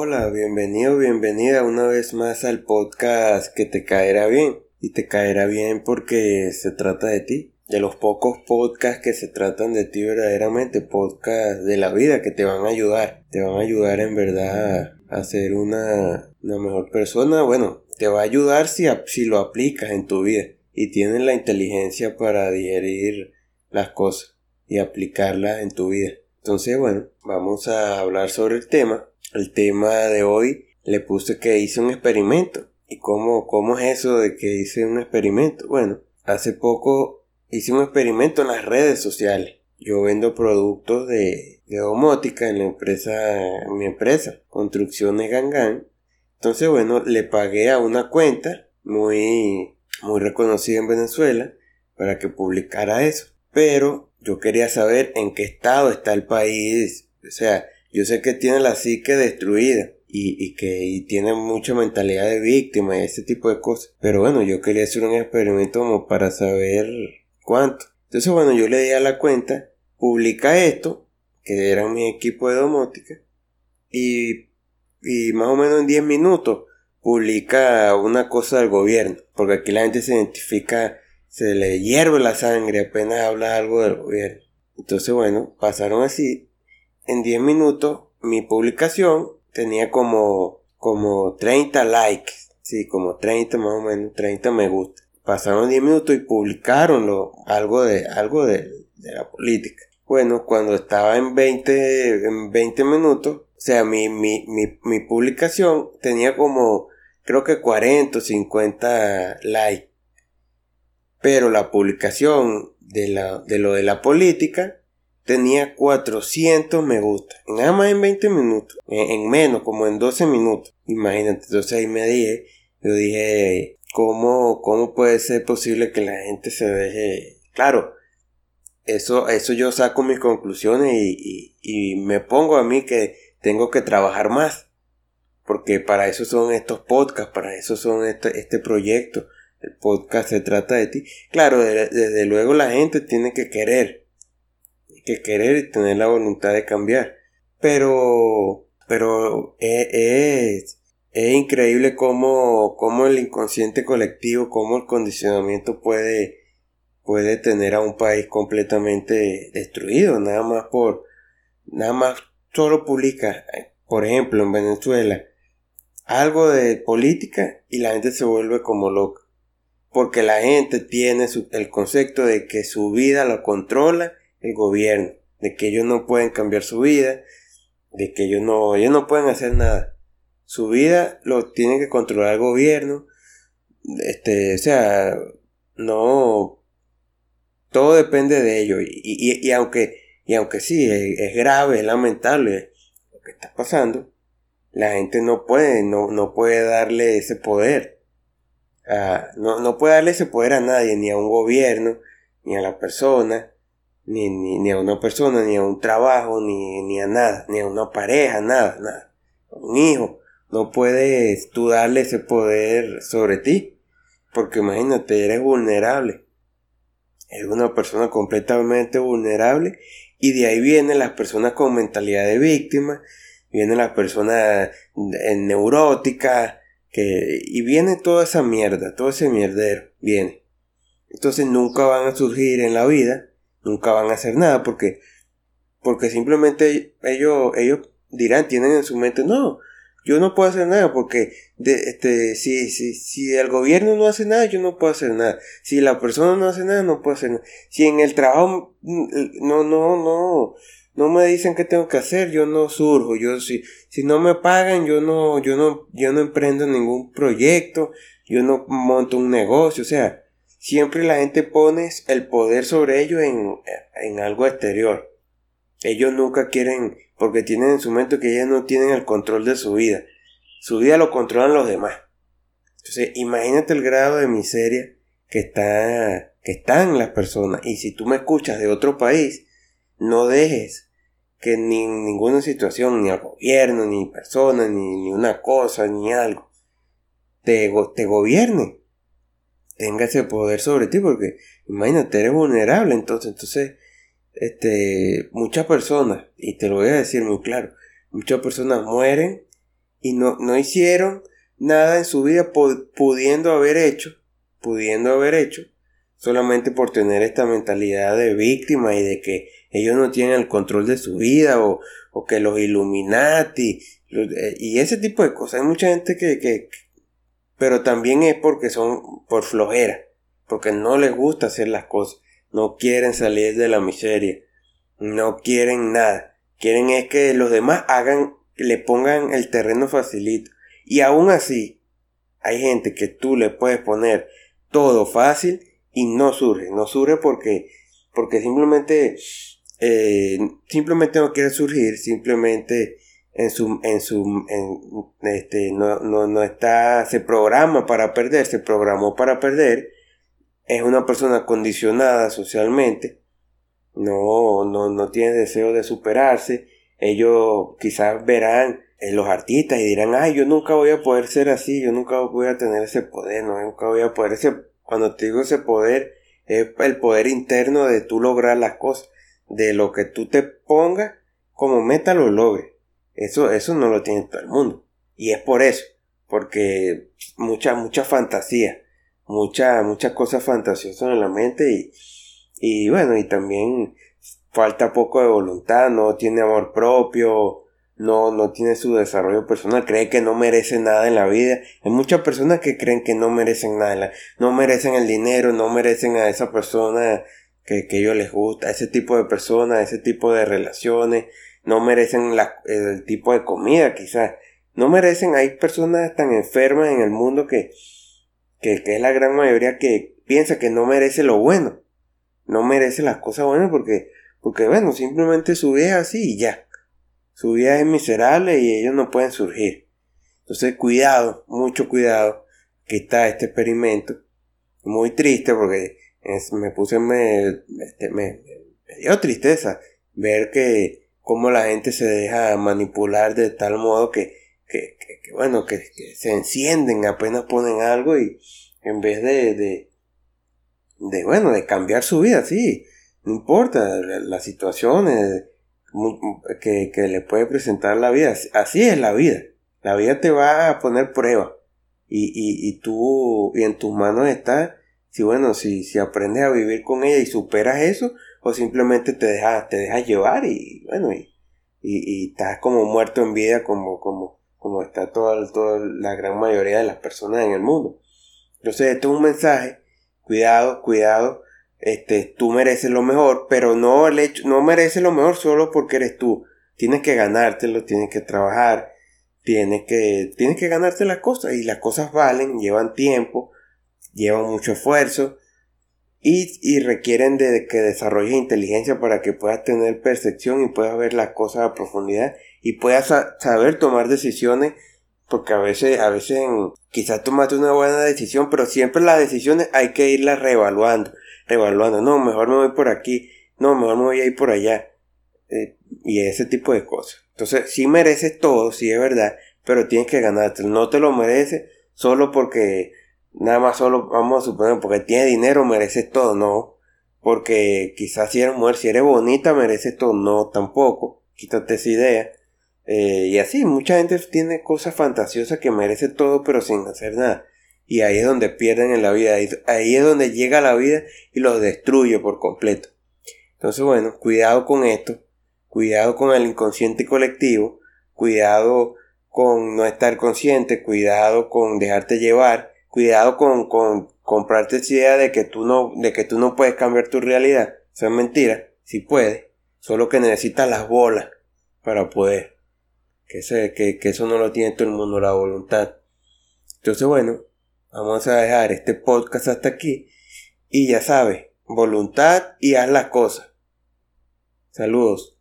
Hola, bienvenido, bienvenida una vez más al podcast que te caerá bien. Y te caerá bien porque se trata de ti. De los pocos podcasts que se tratan de ti verdaderamente, podcasts de la vida que te van a ayudar. Te van a ayudar en verdad a ser una, una mejor persona. Bueno, te va a ayudar si, si lo aplicas en tu vida y tienes la inteligencia para digerir las cosas y aplicarlas en tu vida. Entonces, bueno, vamos a hablar sobre el tema el tema de hoy le puse que hice un experimento. ¿Y cómo, cómo es eso de que hice un experimento? Bueno, hace poco hice un experimento en las redes sociales. Yo vendo productos de, de domótica en la empresa, en mi empresa, Construcciones Gangan. Entonces, bueno, le pagué a una cuenta muy, muy reconocida en Venezuela para que publicara eso. Pero yo quería saber en qué estado está el país. O sea, yo sé que tiene la psique destruida y, que tiene mucha mentalidad de víctima y ese tipo de cosas. Pero bueno, yo quería hacer un experimento como para saber cuánto. Entonces, bueno, yo le di a la cuenta, publica esto, que era mi equipo de domótica, y, y más o menos en 10 minutos publica una cosa del gobierno, porque aquí la gente se identifica, se le hierve la sangre apenas habla algo del gobierno. Entonces, bueno, pasaron así en 10 minutos mi publicación tenía como, como 30 likes. Sí, como 30 más o menos, 30 me gusta. Pasaron 10 minutos y publicaron algo de, algo de, la política. Bueno, cuando estaba en 20, en 20 minutos, o sea, mi, mi, mi, mi publicación tenía como, creo que 40 o 50 likes. Pero la publicación de, la, de lo de la política tenía 400 me gusta. Nada más en 20 minutos. En, menos, como en 12 minutos. Imagínate. Entonces ahí me dije, yo dije, ¿cómo, cómo puede ser posible que la gente se deje? Claro, eso, eso yo saco mis conclusiones y, y, me pongo a mí que tengo que trabajar más. Porque para eso son estos podcasts, para eso son este, este proyecto. El podcast se trata de ti. Claro, desde luego la gente tiene que querer que querer y tener la voluntad de cambiar. Pero, pero es, es, increíble cómo, cómo, el inconsciente colectivo, cómo el condicionamiento puede, puede tener a un país completamente destruido, nada más por, nada más solo publica, por ejemplo, en Venezuela, algo de política y la gente se vuelve como loca. Porque la gente tiene el concepto de que su vida lo controla el gobierno, de que ellos no pueden cambiar su vida, de que ellos no, ellos no pueden hacer nada. Su vida lo tiene que controlar el gobierno. Este, o sea, no, todo depende de ellos. Y, y, aunque, y aunque sí, es, grave, es lamentable lo que está pasando, la gente no puede, no, no puede darle ese poder. no, no puede darle ese poder a nadie, ni a un gobierno, ni a la persona ni, ni, ni, a una persona, ni a un trabajo, ni, ni a nada, ni a una pareja, nada, nada. Un hijo. No puedes tú darle ese poder sobre ti. Porque imagínate, eres vulnerable. Eres una persona completamente vulnerable. Y de ahí vienen las personas con mentalidad de víctima. Vienen las personas neuróticas. Que, y viene toda esa mierda, todo ese mierdero. Viene. Entonces nunca van a surgir en la vida nunca van a hacer nada porque porque simplemente ellos ellos dirán tienen en su mente no yo no puedo hacer nada porque de, este si, si, si el gobierno no hace nada yo no puedo hacer nada. Si la persona no hace nada no puedo hacer nada. Si en el trabajo no no no no me dicen qué tengo que hacer yo no surjo. Yo si si no me pagan yo no yo no yo no emprendo ningún proyecto yo no monto un negocio o sea Siempre la gente pone el poder sobre ellos en, algo exterior. Ellos nunca quieren, porque tienen en su mente que ellos no tienen el control de su vida. Su vida lo controlan los demás. Entonces, imagínate el grado de miseria que está, que están las personas. Y si tú me escuchas de otro país, no dejes que ni ninguna situación, ni el gobierno, ni persona, ni, ni una cosa, ni algo, te, te gobierne tenga ese poder sobre ti, porque imagínate, eres vulnerable, entonces, entonces, este, muchas personas, y te lo voy a decir muy claro, muchas personas mueren y no, no hicieron nada en su vida pudiendo haber hecho, pudiendo haber hecho, solamente por tener esta mentalidad de víctima y de que ellos no tienen el control de su vida o, o que los Illuminati eh, y ese tipo de cosas. Hay mucha gente que, que, pero también es porque son por flojera, porque no les gusta hacer las cosas, no quieren salir de la miseria, no quieren nada, quieren es que los demás hagan, le pongan el terreno facilito. Y aún así, hay gente que tú le puedes poner todo fácil y no surge, no surge porque, porque simplemente, eh, simplemente no quiere surgir, simplemente en su, en su, este, no, no, no está, se programa para perder, se programó para perder, es una persona condicionada socialmente, no, no, no tiene deseo de superarse, ellos quizás verán en los artistas y dirán, ay, yo nunca voy a poder ser así, yo nunca voy a tener ese poder, no, nunca voy a poder, ese, cuando te digo ese poder, es el poder interno de tú lograr las cosas, de lo que tú te pongas como meta lo logres. Eso, eso no lo tiene todo el mundo. Y es por eso. Porque mucha, mucha fantasía. Mucha, muchas cosas fantasiosas en la mente y, y bueno, y también falta poco de voluntad, no tiene amor propio, no, no tiene su desarrollo personal, cree que no merece nada en la vida. Hay muchas personas que creen que no merecen nada, no merecen el dinero, no merecen a esa persona que, que ellos les gusta, ese tipo de personas, ese tipo de relaciones, no merecen el tipo de comida quizás, no merecen, hay personas tan enfermas en el mundo que, que, es la gran mayoría que piensa que no merece lo bueno, no merece las cosas buenas porque, porque bueno, simplemente su vida es así y ya, su vida es miserable y ellos no pueden surgir. Entonces cuidado, mucho cuidado, que está este experimento, muy triste porque me puse, me, este, me dio tristeza ver que cómo la gente se deja manipular de tal modo que, que, que, bueno, que, se encienden apenas ponen algo y en vez de, de, de, bueno, de cambiar su vida, sí, no importa las situaciones que, que le puede presentar la vida, así es la vida, la vida te va a poner prueba. Y, y, y tú, y en tus manos está, si bueno, si, si aprendes a vivir con ella y superas eso, o simplemente te dejas, te dejas llevar y bueno, y, y, estás como muerto en vida como, como, como está toda, toda la gran mayoría de las personas en el mundo. Entonces, esto es un mensaje, cuidado, cuidado, este, tú mereces lo mejor, pero no el hecho, no mereces lo mejor solo porque eres tú. Tienes que ganártelo, tienes que trabajar, tienes que, tienes que ganarte las cosas y las cosas valen, llevan tiempo, llevan mucho esfuerzo y, requieren de que desarrolles inteligencia para que puedas tener percepción y puedas ver las cosas a profundidad y puedas saber tomar decisiones porque a veces, a veces quizás tomaste una buena decisión, pero siempre las decisiones hay que irlas reevaluando, reevaluando, no, mejor me voy por aquí, no, mejor me voy a ir por allá, eh, y ese tipo de cosas. Entonces, sí mereces todo, sí es verdad, pero tienes que ganarte, no te lo mereces solo porque nada más solo vamos a suponer porque tiene dinero mereces todo, no. Porque quizás si eres mujer, si eres bonita mereces todo, no tampoco. Quítate esa idea. Eh, y así, mucha gente tiene cosas fantasiosas que merece todo pero sin hacer nada. Y ahí es donde pierden en la vida. Ahí es donde llega la vida y los destruye por completo. Entonces, bueno, cuidado con esto. Cuidado con el inconsciente colectivo. Cuidado con no estar consciente. Cuidado con dejarte llevar cuidado con, con comprarte esa idea de que tú no, de que tú no puedes cambiar tu realidad. Eso es mentira. Si puedes. Solo que necesitas las bolas para poder. Que, que, que eso no lo tiene todo el mundo, la voluntad. Entonces, bueno, vamos a dejar este podcast hasta aquí. Y ya sabes, voluntad y haz las cosas. Saludos.